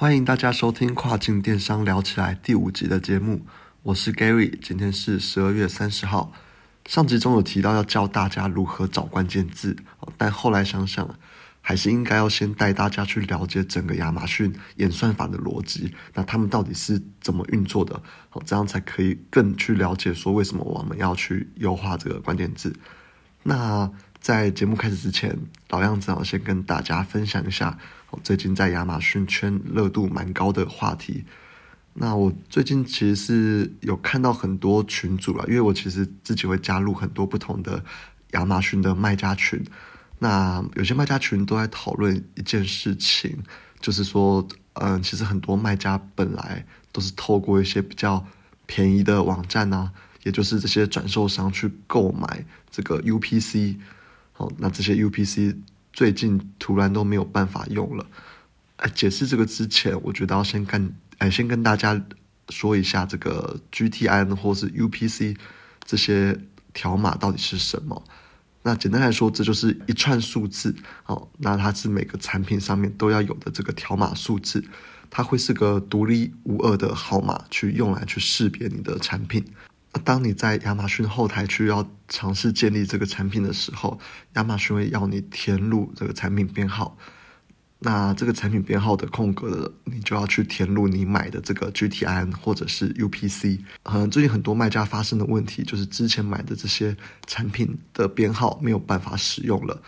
欢迎大家收听《跨境电商聊起来》第五集的节目，我是 Gary，今天是十二月三十号。上集中有提到要教大家如何找关键字，但后来想想，还是应该要先带大家去了解整个亚马逊演算法的逻辑，那他们到底是怎么运作的？好，这样才可以更去了解说为什么我们要去优化这个关键字。那在节目开始之前，老样子，我先跟大家分享一下最近在亚马逊圈热度蛮高的话题。那我最近其实是有看到很多群组了，因为我其实自己会加入很多不同的亚马逊的卖家群。那有些卖家群都在讨论一件事情，就是说，嗯，其实很多卖家本来都是透过一些比较便宜的网站啊，也就是这些转售商去购买这个 UPC。好，那这些 UPC 最近突然都没有办法用了。哎，解释这个之前，我觉得要先跟哎先跟大家说一下这个 GTN 或是 UPC 这些条码到底是什么。那简单来说，这就是一串数字。哦，那它是每个产品上面都要有的这个条码数字，它会是个独一无二的号码，去用来去识别你的产品。当你在亚马逊后台去要尝试建立这个产品的时候，亚马逊会要你填入这个产品编号。那这个产品编号的空格，你就要去填入你买的这个 GTIN 或者是 UPC。嗯，最近很多卖家发生的问题就是之前买的这些产品的编号没有办法使用了，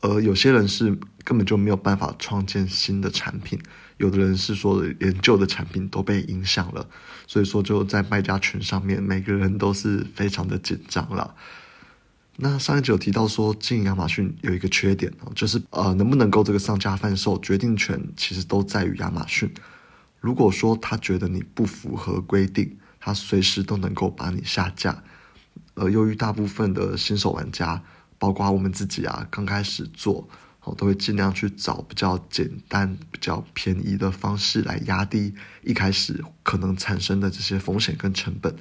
而有些人是根本就没有办法创建新的产品。有的人是说，连旧的产品都被影响了，所以说就在卖家群上面，每个人都是非常的紧张了。那上一集有提到说，经营亚马逊有一个缺点就是呃，能不能够这个上架贩售，决定权其实都在于亚马逊。如果说他觉得你不符合规定，他随时都能够把你下架。而由于大部分的新手玩家，包括我们自己啊，刚开始做。我都会尽量去找比较简单、比较便宜的方式来压低一开始可能产生的这些风险跟成本。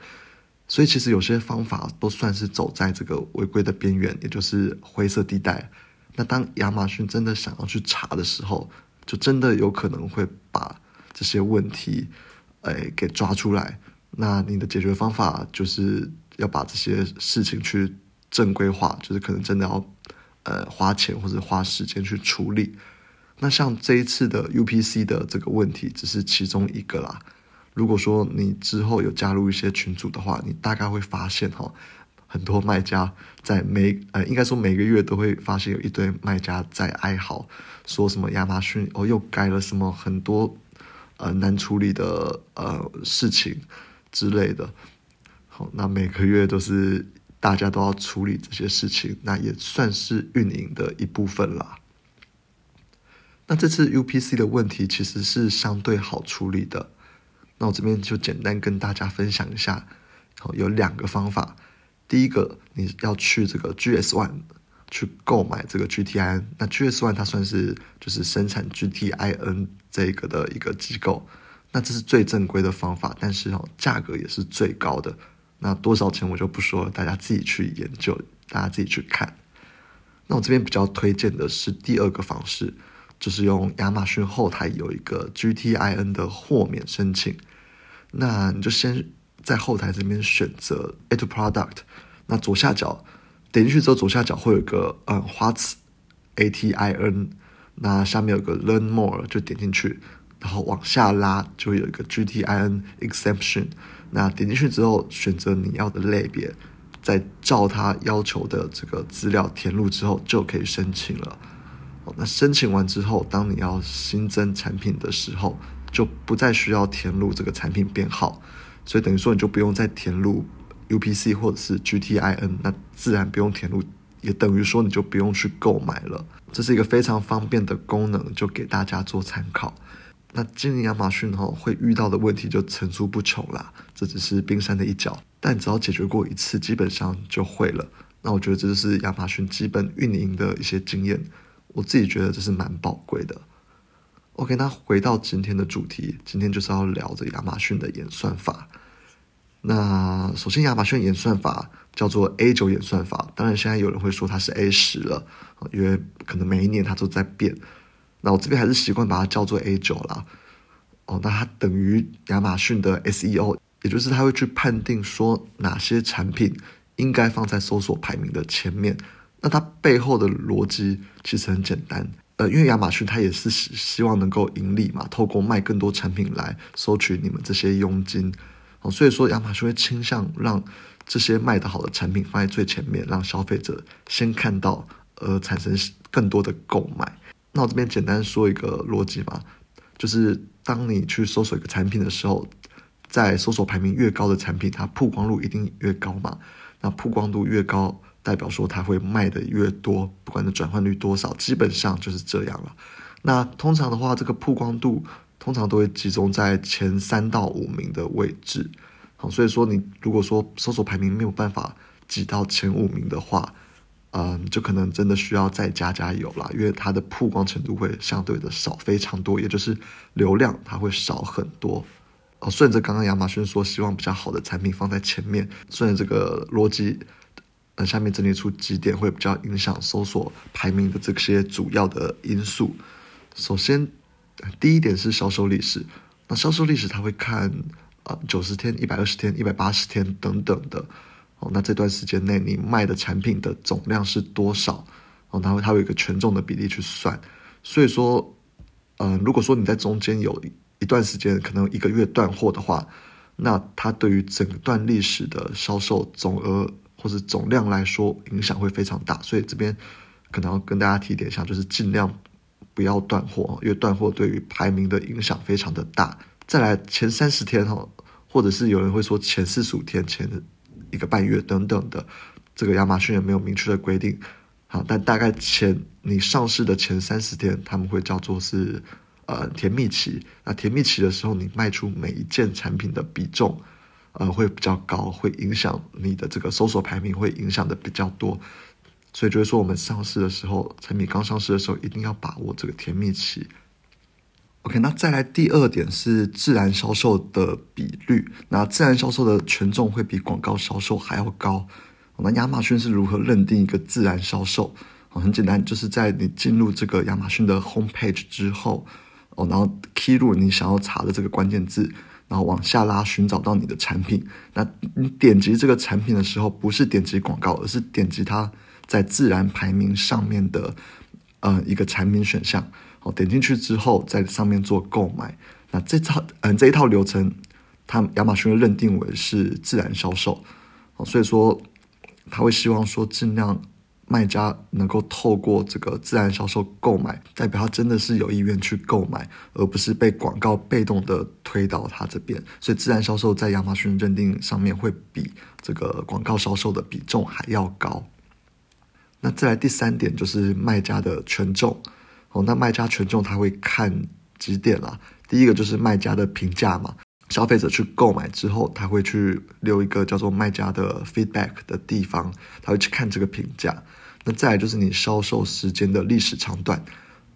所以其实有些方法都算是走在这个违规的边缘，也就是灰色地带。那当亚马逊真的想要去查的时候，就真的有可能会把这些问题，哎，给抓出来。那你的解决方法就是要把这些事情去正规化，就是可能真的要。呃，花钱或者花时间去处理，那像这一次的 UPC 的这个问题只是其中一个啦。如果说你之后有加入一些群组的话，你大概会发现哈，很多卖家在每呃，应该说每个月都会发现有一堆卖家在哀嚎，说什么亚马逊哦又改了什么很多呃难处理的呃事情之类的。好，那每个月都是。大家都要处理这些事情，那也算是运营的一部分啦。那这次 UPC 的问题其实是相对好处理的。那我这边就简单跟大家分享一下，有两个方法。第一个，你要去这个 GS One 去购买这个 GTIN，。那 GS One 它算是就是生产 GTIN 这个的一个机构。那这是最正规的方法，但是哦，价格也是最高的。那多少钱我就不说了，大家自己去研究，大家自己去看。那我这边比较推荐的是第二个方式，就是用亚马逊后台有一个 GTIN 的豁免申请。那你就先在后台这边选择 A to Product，那左下角点进去之后，左下角会有个嗯花词 ATIN，那下面有个 Learn More，就点进去，然后往下拉就有一个 GTIN Exception。那点进去之后，选择你要的类别，再照他要求的这个资料填入之后，就可以申请了。那申请完之后，当你要新增产品的时候，就不再需要填入这个产品编号，所以等于说你就不用再填入 UPC 或者是 GTIN，那自然不用填入，也等于说你就不用去购买了。这是一个非常方便的功能，就给大家做参考。那经营亚马逊哈会遇到的问题就层出不穷啦，这只是冰山的一角，但只要解决过一次，基本上就会了。那我觉得这就是亚马逊基本运营的一些经验，我自己觉得这是蛮宝贵的。OK，那回到今天的主题，今天就是要聊着亚马逊的演算法。那首先，亚马逊演算法叫做 A 九演算法，当然现在有人会说它是 A 十了，因为可能每一年它都在变。那我这边还是习惯把它叫做 A 九啦。哦，那它等于亚马逊的 SEO，也就是它会去判定说哪些产品应该放在搜索排名的前面。那它背后的逻辑其实很简单，呃，因为亚马逊它也是希希望能够盈利嘛，透过卖更多产品来收取你们这些佣金。哦，所以说亚马逊会倾向让这些卖得好的产品放在最前面，让消费者先看到，而产生更多的购买。那我这边简单说一个逻辑吧，就是当你去搜索一个产品的时候，在搜索排名越高的产品，它曝光度一定越高嘛。那曝光度越高，代表说它会卖的越多，不管是转换率多少，基本上就是这样了。那通常的话，这个曝光度通常都会集中在前三到五名的位置。好，所以说你如果说搜索排名没有办法挤到前五名的话，嗯，就可能真的需要再加加油啦，因为它的曝光程度会相对的少非常多，也就是流量它会少很多。哦，顺着刚刚亚马逊说希望比较好的产品放在前面，顺着这个逻辑，呃，下面整理出几点会比较影响搜索排名的这些主要的因素。首先，第一点是销售历史，那销售历史它会看呃九十天、一百二十天、一百八十天等等的。那这段时间内你卖的产品的总量是多少？哦，它会它有一个权重的比例去算。所以说，嗯，如果说你在中间有一段时间可能一个月断货的话，那它对于整段历史的销售总额或是总量来说影响会非常大。所以这边可能要跟大家提点一下，就是尽量不要断货，因为断货对于排名的影响非常的大。再来前三十天哈，或者是有人会说前四十五天前。一个半月等等的，这个亚马逊也没有明确的规定，好，但大概前你上市的前三十天，他们会叫做是呃甜蜜期。那甜蜜期的时候，你卖出每一件产品的比重，呃会比较高，会影响你的这个搜索排名，会影响的比较多。所以就是说，我们上市的时候，产品刚上市的时候，一定要把握这个甜蜜期。OK，那再来第二点是自然销售的比率。那自然销售的权重会比广告销售还要高。那亚马逊是如何认定一个自然销售？哦很简单，就是在你进入这个亚马逊的 Homepage 之后，哦，然后 key 入你想要查的这个关键字，然后往下拉寻找到你的产品。那你点击这个产品的时候，不是点击广告，而是点击它在自然排名上面的呃一个产品选项。哦，点进去之后，在上面做购买，那这套嗯这一套流程，它亚马逊认定为是自然销售，哦，所以说他会希望说尽量卖家能够透过这个自然销售购买，代表他真的是有意愿去购买，而不是被广告被动的推到他这边，所以自然销售在亚马逊认定上面会比这个广告销售的比重还要高。那再来第三点就是卖家的权重。哦，那卖家权重他会看几点啦？第一个就是卖家的评价嘛，消费者去购买之后，他会去留一个叫做卖家的 feedback 的地方，他会去看这个评价。那再来就是你销售时间的历史长短，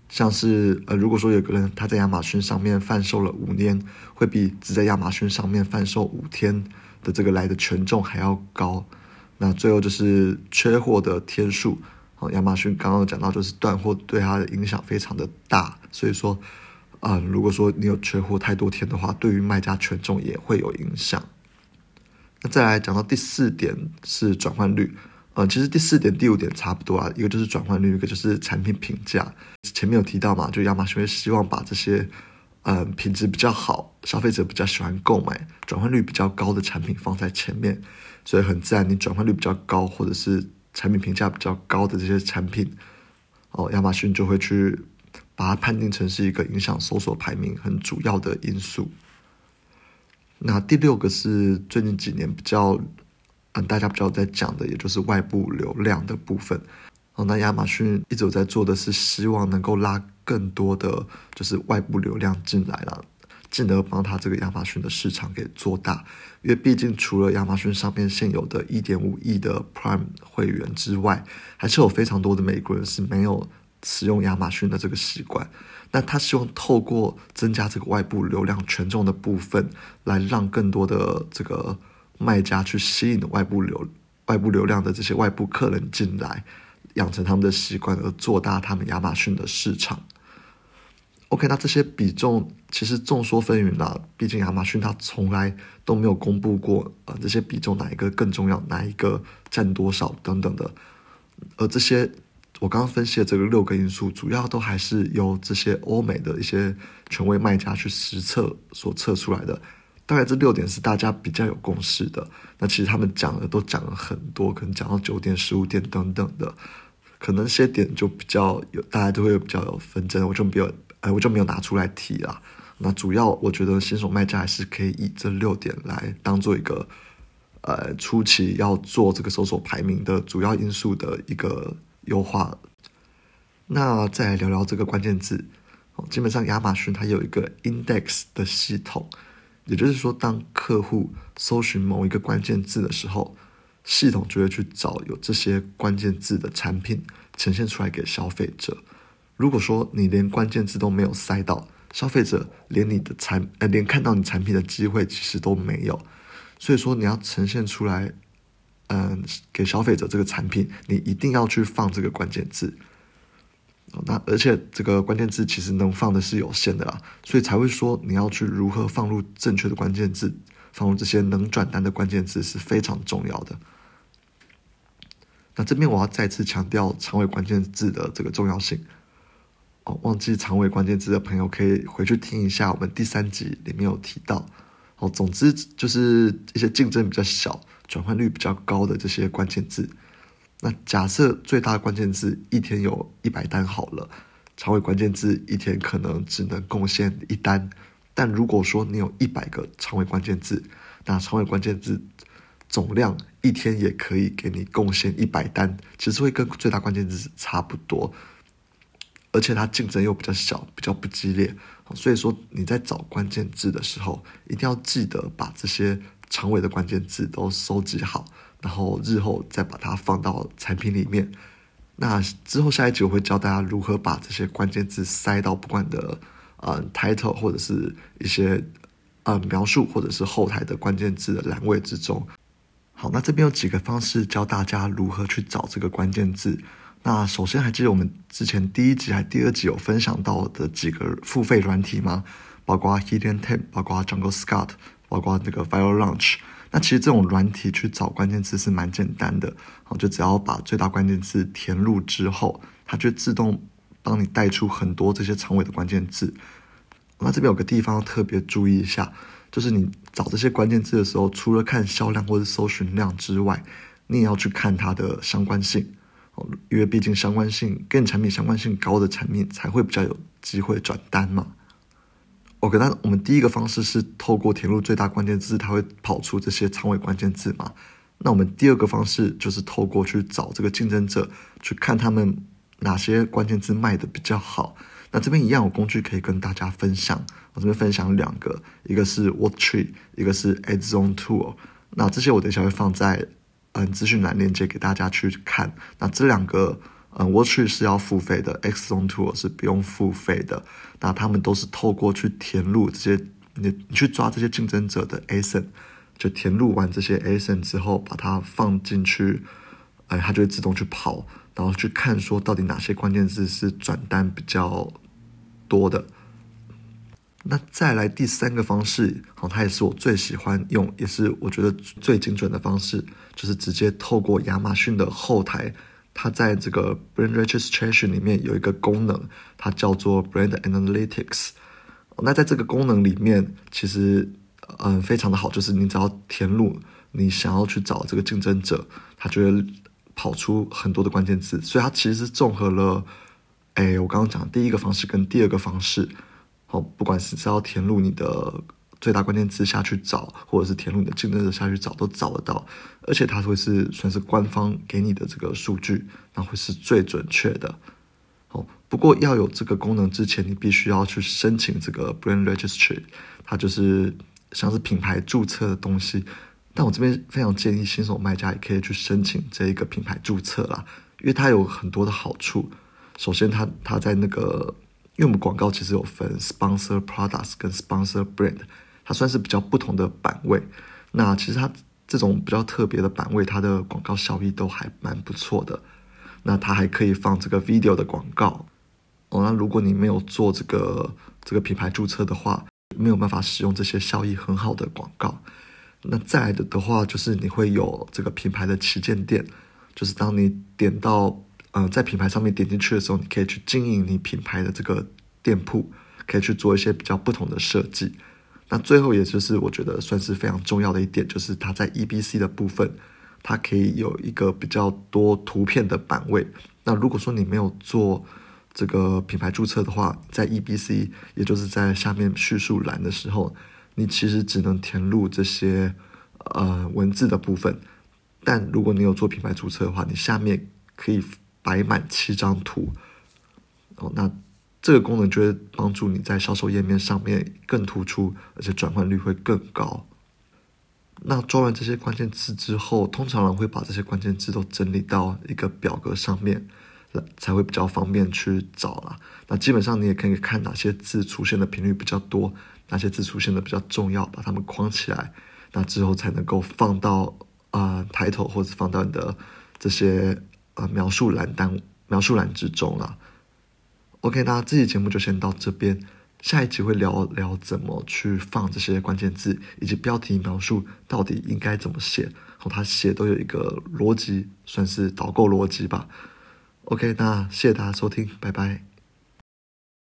像是呃，如果说有个人他在亚马逊上面贩售了五年，会比只在亚马逊上面贩售五天的这个来的权重还要高。那最后就是缺货的天数。哦，亚马逊刚刚讲到，就是断货对它的影响非常的大，所以说，啊，如果说你有缺货太多天的话，对于卖家权重也会有影响。那再来讲到第四点是转换率，呃，其实第四点、第五点差不多啊，一个就是转换率，一个就是产品评价。前面有提到嘛，就亚马逊会希望把这些，嗯，品质比较好、消费者比较喜欢购买、转换率比较高的产品放在前面，所以很自然，你转换率比较高，或者是。产品评价比较高的这些产品，哦，亚马逊就会去把它判定成是一个影响搜索排名很主要的因素。那第六个是最近几年比较嗯大家比较在讲的，也就是外部流量的部分。哦，那亚马逊一直有在做的是希望能够拉更多的就是外部流量进来了。进而帮他这个亚马逊的市场给做大，因为毕竟除了亚马逊上面现有的一点五亿的 Prime 会员之外，还是有非常多的美国人是没有使用亚马逊的这个习惯。那他希望透过增加这个外部流量权重的部分，来让更多的这个卖家去吸引外部流外部流量的这些外部客人进来，养成他们的习惯，而做大他们亚马逊的市场。OK，那这些比重其实众说纷纭啦，毕竟亚马逊它从来都没有公布过，呃，这些比重哪一个更重要，哪一个占多少等等的，而这些我刚刚分析的这个六个因素，主要都还是由这些欧美的一些权威卖家去实测所测出来的。大概这六点是大家比较有共识的。那其实他们讲的都讲了很多，可能讲到九点、十五点等等的，可能些点就比较有，大家都会比较有纷争，我就没有，哎，我就没有拿出来提了。那主要我觉得新手卖家还是可以以这六点来当做一个，呃，初期要做这个搜索排名的主要因素的一个优化。那再来聊聊这个关键字，基本上亚马逊它有一个 index 的系统。也就是说，当客户搜寻某一个关键字的时候，系统就会去找有这些关键字的产品呈现出来给消费者。如果说你连关键字都没有塞到，消费者连你的产呃连看到你产品的机会其实都没有。所以说，你要呈现出来，嗯，给消费者这个产品，你一定要去放这个关键字。那而且这个关键字其实能放的是有限的啦，所以才会说你要去如何放入正确的关键字，放入这些能转单的关键字是非常重要的。那这边我要再次强调长尾关键字的这个重要性。哦，忘记长尾关键字的朋友可以回去听一下我们第三集里面有提到。哦，总之就是一些竞争比较小、转换率比较高的这些关键字。那假设最大关键字一天有一百单好了，长尾关键字一天可能只能贡献一单，但如果说你有一百个长尾关键字，那长尾关键字总量一天也可以给你贡献一百单，其实会跟最大关键字差不多，而且它竞争又比较小，比较不激烈，所以说你在找关键字的时候，一定要记得把这些长尾的关键字都收集好。然后日后再把它放到产品里面。那之后下一集我会教大家如何把这些关键字塞到不管的呃 title 或者是一些呃描述或者是后台的关键字的栏位之中。好，那这边有几个方式教大家如何去找这个关键字。那首先还记得我们之前第一集还第二集有分享到的几个付费软体吗？包括 Hidden Tab，包括 Jungle Scout，包括那个 Viral Launch。那其实这种软体去找关键字是蛮简单的，好，就只要把最大关键字填入之后，它就自动帮你带出很多这些长尾的关键字。那这边有个地方要特别注意一下，就是你找这些关键字的时候，除了看销量或者搜寻量之外，你也要去看它的相关性，因为毕竟相关性跟产品相关性高的产品才会比较有机会转单嘛。OK，那我们第一个方式是透过填入最大关键字，它会跑出这些长尾关键字嘛？那我们第二个方式就是透过去找这个竞争者，去看他们哪些关键字卖的比较好。那这边一样有工具可以跟大家分享，我这边分享两个，一个是 Word Tree，一个是 AdZone Tool。那这些我等一下会放在嗯资讯栏链接给大家去看。那这两个。嗯，Watch 是要付费的，X Zone Tool 是不用付费的。那他们都是透过去填入这些，你你去抓这些竞争者的 ASIN，就填入完这些 ASIN 之后，把它放进去，哎，它就会自动去跑，然后去看说到底哪些关键字是转单比较多的。那再来第三个方式，好，它也是我最喜欢用，也是我觉得最精准的方式，就是直接透过亚马逊的后台。它在这个 brand registration 里面有一个功能，它叫做 brand analytics。那在这个功能里面，其实嗯非常的好，就是你只要填入你想要去找这个竞争者，它就会跑出很多的关键字。所以它其实是综合了，哎，我刚刚讲第一个方式跟第二个方式，好，不管是是要填入你的。最大关键字下去找，或者是填入你的竞争者下去找，都找得到，而且它会是算是官方给你的这个数据，那会是最准确的。哦，不过要有这个功能之前，你必须要去申请这个 brand registry，它就是像是品牌注册的东西。但我这边非常建议新手卖家也可以去申请这一个品牌注册啦，因为它有很多的好处。首先，它它在那个，因为我们广告其实有分 sponsor products 跟 sponsor brand。它算是比较不同的版位，那其实它这种比较特别的版位，它的广告效益都还蛮不错的。那它还可以放这个 video 的广告，哦，那如果你没有做这个这个品牌注册的话，没有办法使用这些效益很好的广告。那再来的的话，就是你会有这个品牌的旗舰店，就是当你点到嗯在品牌上面点进去的时候，你可以去经营你品牌的这个店铺，可以去做一些比较不同的设计。那最后也就是我觉得算是非常重要的一点，就是它在 EBC 的部分，它可以有一个比较多图片的版位。那如果说你没有做这个品牌注册的话，在 E B C，也就是在下面叙述栏的时候，你其实只能填入这些呃文字的部分。但如果你有做品牌注册的话，你下面可以摆满七张图。哦，那这个功能就会帮助你在销售页面上面更突出，而且转换率会更高。那装完这些关键字之后，通常人会把这些关键字都整理到一个表格上面。才会比较方便去找啦。那基本上你也可以看哪些字出现的频率比较多，哪些字出现的比较重要，把它们框起来。那之后才能够放到啊抬头或者放到你的这些呃描述栏当描述栏之中啦。OK，那这期节目就先到这边，下一集会聊聊怎么去放这些关键字，以及标题描述到底应该怎么写，和它写都有一个逻辑，算是导购逻辑吧。OK，那谢谢大家收听，拜拜。